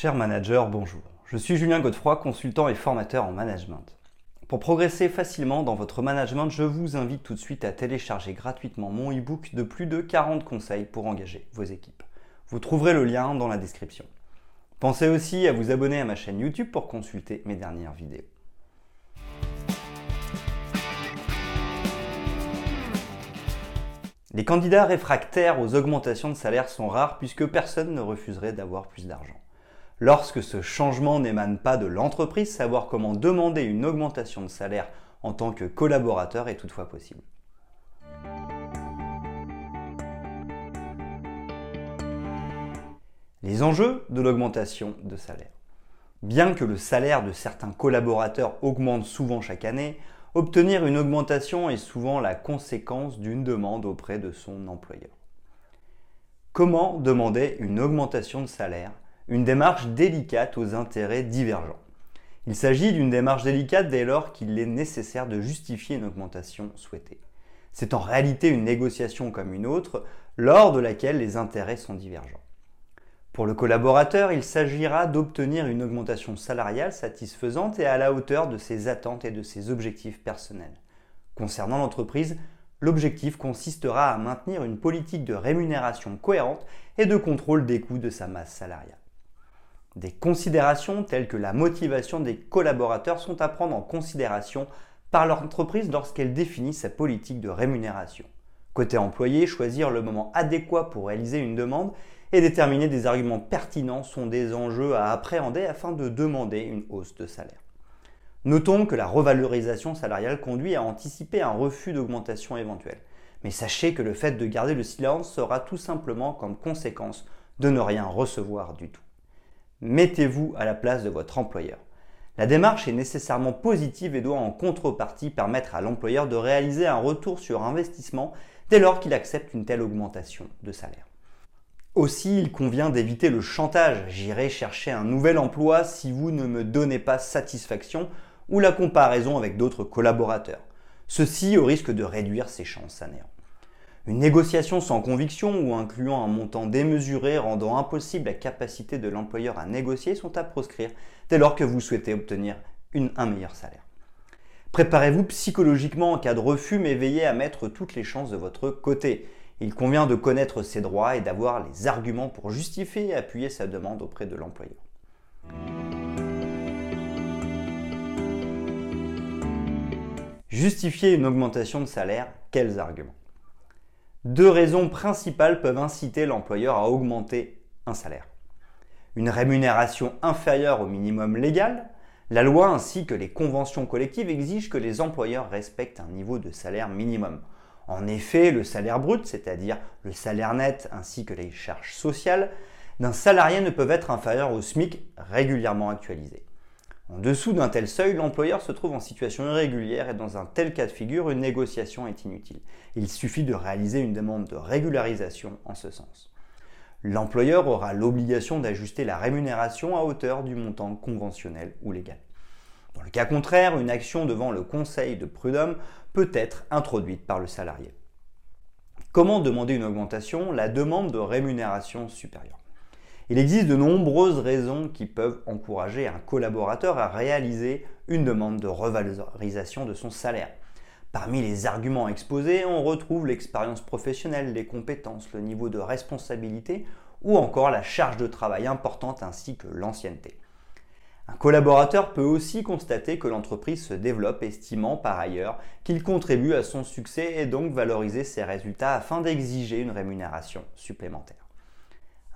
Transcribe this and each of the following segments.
Cher manager, bonjour. Je suis Julien Godefroy, consultant et formateur en management. Pour progresser facilement dans votre management, je vous invite tout de suite à télécharger gratuitement mon e-book de plus de 40 conseils pour engager vos équipes. Vous trouverez le lien dans la description. Pensez aussi à vous abonner à ma chaîne YouTube pour consulter mes dernières vidéos. Les candidats réfractaires aux augmentations de salaire sont rares puisque personne ne refuserait d'avoir plus d'argent. Lorsque ce changement n'émane pas de l'entreprise, savoir comment demander une augmentation de salaire en tant que collaborateur est toutefois possible. Les enjeux de l'augmentation de salaire. Bien que le salaire de certains collaborateurs augmente souvent chaque année, obtenir une augmentation est souvent la conséquence d'une demande auprès de son employeur. Comment demander une augmentation de salaire une démarche délicate aux intérêts divergents. Il s'agit d'une démarche délicate dès lors qu'il est nécessaire de justifier une augmentation souhaitée. C'est en réalité une négociation comme une autre, lors de laquelle les intérêts sont divergents. Pour le collaborateur, il s'agira d'obtenir une augmentation salariale satisfaisante et à la hauteur de ses attentes et de ses objectifs personnels. Concernant l'entreprise, l'objectif consistera à maintenir une politique de rémunération cohérente et de contrôle des coûts de sa masse salariale. Des considérations telles que la motivation des collaborateurs sont à prendre en considération par l'entreprise lorsqu'elle définit sa politique de rémunération. Côté employé, choisir le moment adéquat pour réaliser une demande et déterminer des arguments pertinents sont des enjeux à appréhender afin de demander une hausse de salaire. Notons que la revalorisation salariale conduit à anticiper un refus d'augmentation éventuelle. Mais sachez que le fait de garder le silence sera tout simplement comme conséquence de ne rien recevoir du tout. Mettez-vous à la place de votre employeur. La démarche est nécessairement positive et doit en contrepartie permettre à l'employeur de réaliser un retour sur investissement dès lors qu'il accepte une telle augmentation de salaire. Aussi, il convient d'éviter le chantage. J'irai chercher un nouvel emploi si vous ne me donnez pas satisfaction ou la comparaison avec d'autres collaborateurs. Ceci au risque de réduire ses chances à néant. Une négociation sans conviction ou incluant un montant démesuré rendant impossible la capacité de l'employeur à négocier sont à proscrire dès lors que vous souhaitez obtenir un meilleur salaire. Préparez-vous psychologiquement en cas de refus, mais veillez à mettre toutes les chances de votre côté. Il convient de connaître ses droits et d'avoir les arguments pour justifier et appuyer sa demande auprès de l'employeur. Justifier une augmentation de salaire, quels arguments? Deux raisons principales peuvent inciter l'employeur à augmenter un salaire. Une rémunération inférieure au minimum légal, la loi ainsi que les conventions collectives exigent que les employeurs respectent un niveau de salaire minimum. En effet, le salaire brut, c'est-à-dire le salaire net ainsi que les charges sociales, d'un salarié ne peuvent être inférieurs au SMIC régulièrement actualisé. En dessous d'un tel seuil, l'employeur se trouve en situation irrégulière et dans un tel cas de figure, une négociation est inutile. Il suffit de réaliser une demande de régularisation en ce sens. L'employeur aura l'obligation d'ajuster la rémunération à hauteur du montant conventionnel ou légal. Dans le cas contraire, une action devant le conseil de prud'homme peut être introduite par le salarié. Comment demander une augmentation? La demande de rémunération supérieure. Il existe de nombreuses raisons qui peuvent encourager un collaborateur à réaliser une demande de revalorisation de son salaire. Parmi les arguments exposés, on retrouve l'expérience professionnelle, les compétences, le niveau de responsabilité ou encore la charge de travail importante ainsi que l'ancienneté. Un collaborateur peut aussi constater que l'entreprise se développe, estimant par ailleurs qu'il contribue à son succès et donc valoriser ses résultats afin d'exiger une rémunération supplémentaire.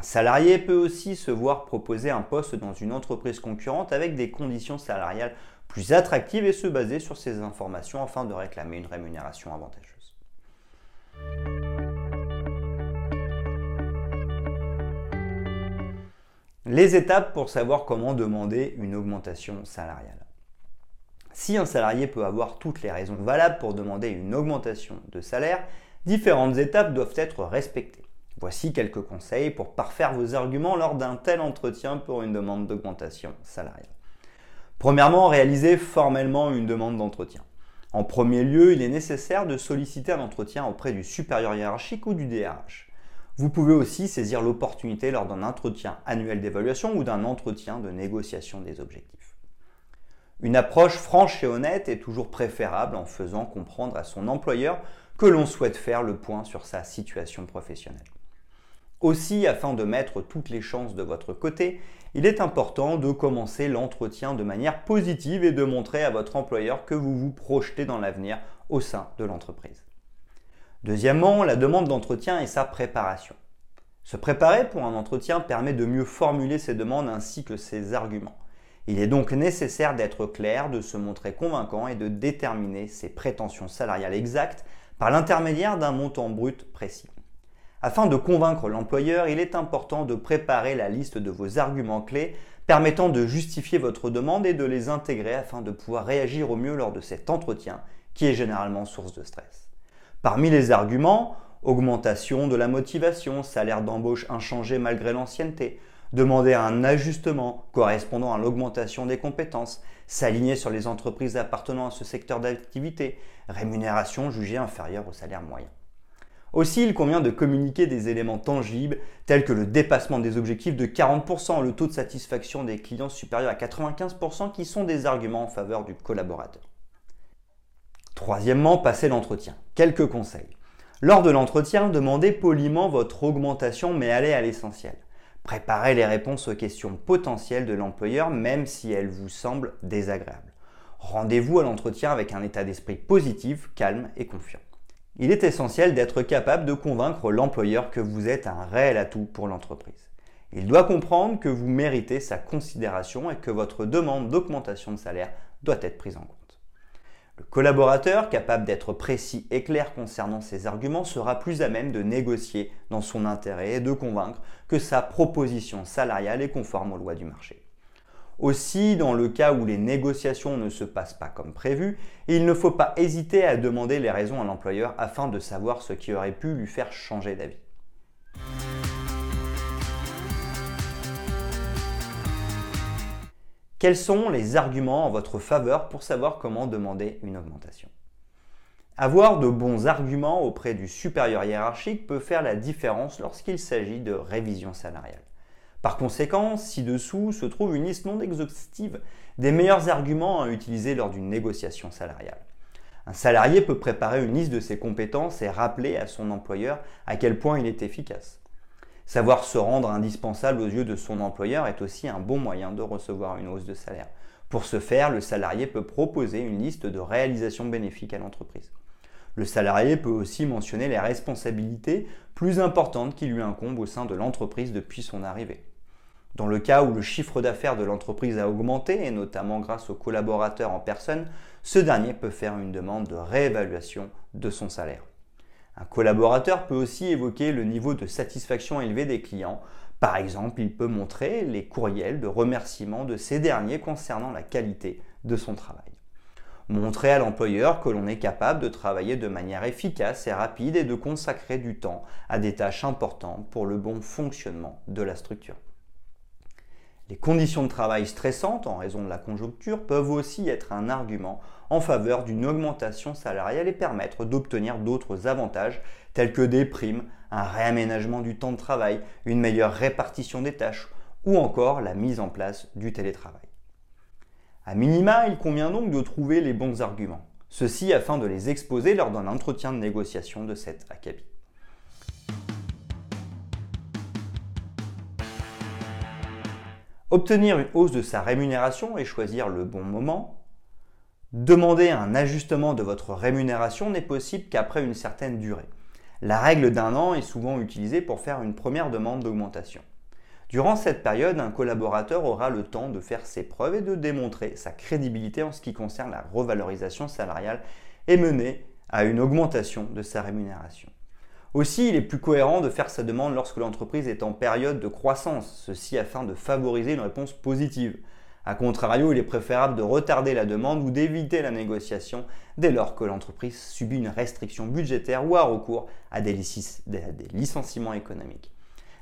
Un salarié peut aussi se voir proposer un poste dans une entreprise concurrente avec des conditions salariales plus attractives et se baser sur ces informations afin de réclamer une rémunération avantageuse. Les étapes pour savoir comment demander une augmentation salariale. Si un salarié peut avoir toutes les raisons valables pour demander une augmentation de salaire, différentes étapes doivent être respectées. Voici quelques conseils pour parfaire vos arguments lors d'un tel entretien pour une demande d'augmentation salariale. Premièrement, réalisez formellement une demande d'entretien. En premier lieu, il est nécessaire de solliciter un entretien auprès du supérieur hiérarchique ou du DRH. Vous pouvez aussi saisir l'opportunité lors d'un entretien annuel d'évaluation ou d'un entretien de négociation des objectifs. Une approche franche et honnête est toujours préférable en faisant comprendre à son employeur que l'on souhaite faire le point sur sa situation professionnelle. Aussi, afin de mettre toutes les chances de votre côté, il est important de commencer l'entretien de manière positive et de montrer à votre employeur que vous vous projetez dans l'avenir au sein de l'entreprise. Deuxièmement, la demande d'entretien et sa préparation. Se préparer pour un entretien permet de mieux formuler ses demandes ainsi que ses arguments. Il est donc nécessaire d'être clair, de se montrer convaincant et de déterminer ses prétentions salariales exactes par l'intermédiaire d'un montant brut précis. Afin de convaincre l'employeur, il est important de préparer la liste de vos arguments clés permettant de justifier votre demande et de les intégrer afin de pouvoir réagir au mieux lors de cet entretien qui est généralement source de stress. Parmi les arguments, augmentation de la motivation, salaire d'embauche inchangé malgré l'ancienneté, demander un ajustement correspondant à l'augmentation des compétences, s'aligner sur les entreprises appartenant à ce secteur d'activité, rémunération jugée inférieure au salaire moyen. Aussi, il convient de communiquer des éléments tangibles tels que le dépassement des objectifs de 40%, le taux de satisfaction des clients supérieur à 95% qui sont des arguments en faveur du collaborateur. Troisièmement, passer l'entretien. Quelques conseils. Lors de l'entretien, demandez poliment votre augmentation mais allez à l'essentiel. Préparez les réponses aux questions potentielles de l'employeur même si elles vous semblent désagréables. Rendez-vous à l'entretien avec un état d'esprit positif, calme et confiant. Il est essentiel d'être capable de convaincre l'employeur que vous êtes un réel atout pour l'entreprise. Il doit comprendre que vous méritez sa considération et que votre demande d'augmentation de salaire doit être prise en compte. Le collaborateur, capable d'être précis et clair concernant ses arguments, sera plus à même de négocier dans son intérêt et de convaincre que sa proposition salariale est conforme aux lois du marché. Aussi, dans le cas où les négociations ne se passent pas comme prévu, il ne faut pas hésiter à demander les raisons à l'employeur afin de savoir ce qui aurait pu lui faire changer d'avis. Quels sont les arguments en votre faveur pour savoir comment demander une augmentation? Avoir de bons arguments auprès du supérieur hiérarchique peut faire la différence lorsqu'il s'agit de révision salariale. Par conséquent, ci-dessous se trouve une liste non exhaustive des meilleurs arguments à utiliser lors d'une négociation salariale. Un salarié peut préparer une liste de ses compétences et rappeler à son employeur à quel point il est efficace. Savoir se rendre indispensable aux yeux de son employeur est aussi un bon moyen de recevoir une hausse de salaire. Pour ce faire, le salarié peut proposer une liste de réalisations bénéfiques à l'entreprise. Le salarié peut aussi mentionner les responsabilités plus importantes qui lui incombent au sein de l'entreprise depuis son arrivée. Dans le cas où le chiffre d'affaires de l'entreprise a augmenté, et notamment grâce aux collaborateurs en personne, ce dernier peut faire une demande de réévaluation de son salaire. Un collaborateur peut aussi évoquer le niveau de satisfaction élevé des clients. Par exemple, il peut montrer les courriels de remerciement de ces derniers concernant la qualité de son travail. Montrer à l'employeur que l'on est capable de travailler de manière efficace et rapide et de consacrer du temps à des tâches importantes pour le bon fonctionnement de la structure. Les conditions de travail stressantes en raison de la conjoncture peuvent aussi être un argument en faveur d'une augmentation salariale et permettre d'obtenir d'autres avantages tels que des primes, un réaménagement du temps de travail, une meilleure répartition des tâches ou encore la mise en place du télétravail. A minima, il convient donc de trouver les bons arguments, ceci afin de les exposer lors d'un entretien de négociation de cet acabit. Obtenir une hausse de sa rémunération et choisir le bon moment. Demander un ajustement de votre rémunération n'est possible qu'après une certaine durée. La règle d'un an est souvent utilisée pour faire une première demande d'augmentation. Durant cette période, un collaborateur aura le temps de faire ses preuves et de démontrer sa crédibilité en ce qui concerne la revalorisation salariale et mener à une augmentation de sa rémunération. Aussi, il est plus cohérent de faire sa demande lorsque l'entreprise est en période de croissance, ceci afin de favoriser une réponse positive. A contrario, il est préférable de retarder la demande ou d'éviter la négociation dès lors que l'entreprise subit une restriction budgétaire ou a recours à des, licenciements économiques.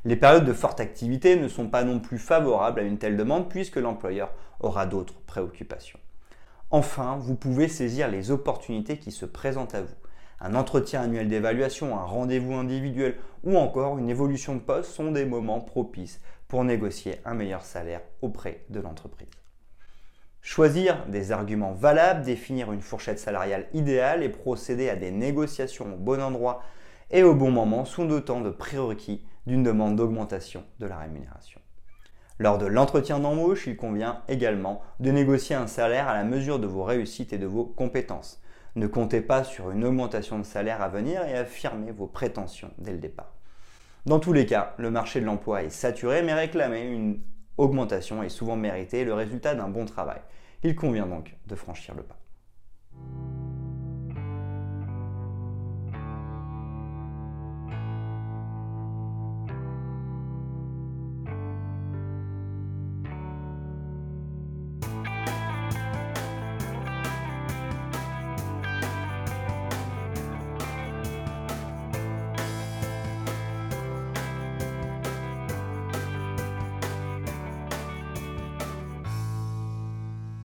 Les périodes de forte activité ne sont pas non plus favorables à une telle demande puisque l'employeur aura d'autres préoccupations. Enfin, vous pouvez saisir les opportunités qui se présentent à vous. Un entretien annuel d'évaluation, un rendez-vous individuel ou encore une évolution de poste sont des moments propices pour négocier un meilleur salaire auprès de l'entreprise. Choisir des arguments valables, définir une fourchette salariale idéale et procéder à des négociations au bon endroit et au bon moment sont autant de prérequis d'une demande d'augmentation de la rémunération. Lors de l'entretien d'embauche, il convient également de négocier un salaire à la mesure de vos réussites et de vos compétences. Ne comptez pas sur une augmentation de salaire à venir et affirmez vos prétentions dès le départ. Dans tous les cas, le marché de l'emploi est saturé, mais réclamer une augmentation est souvent méritée, le résultat d'un bon travail. Il convient donc de franchir le pas.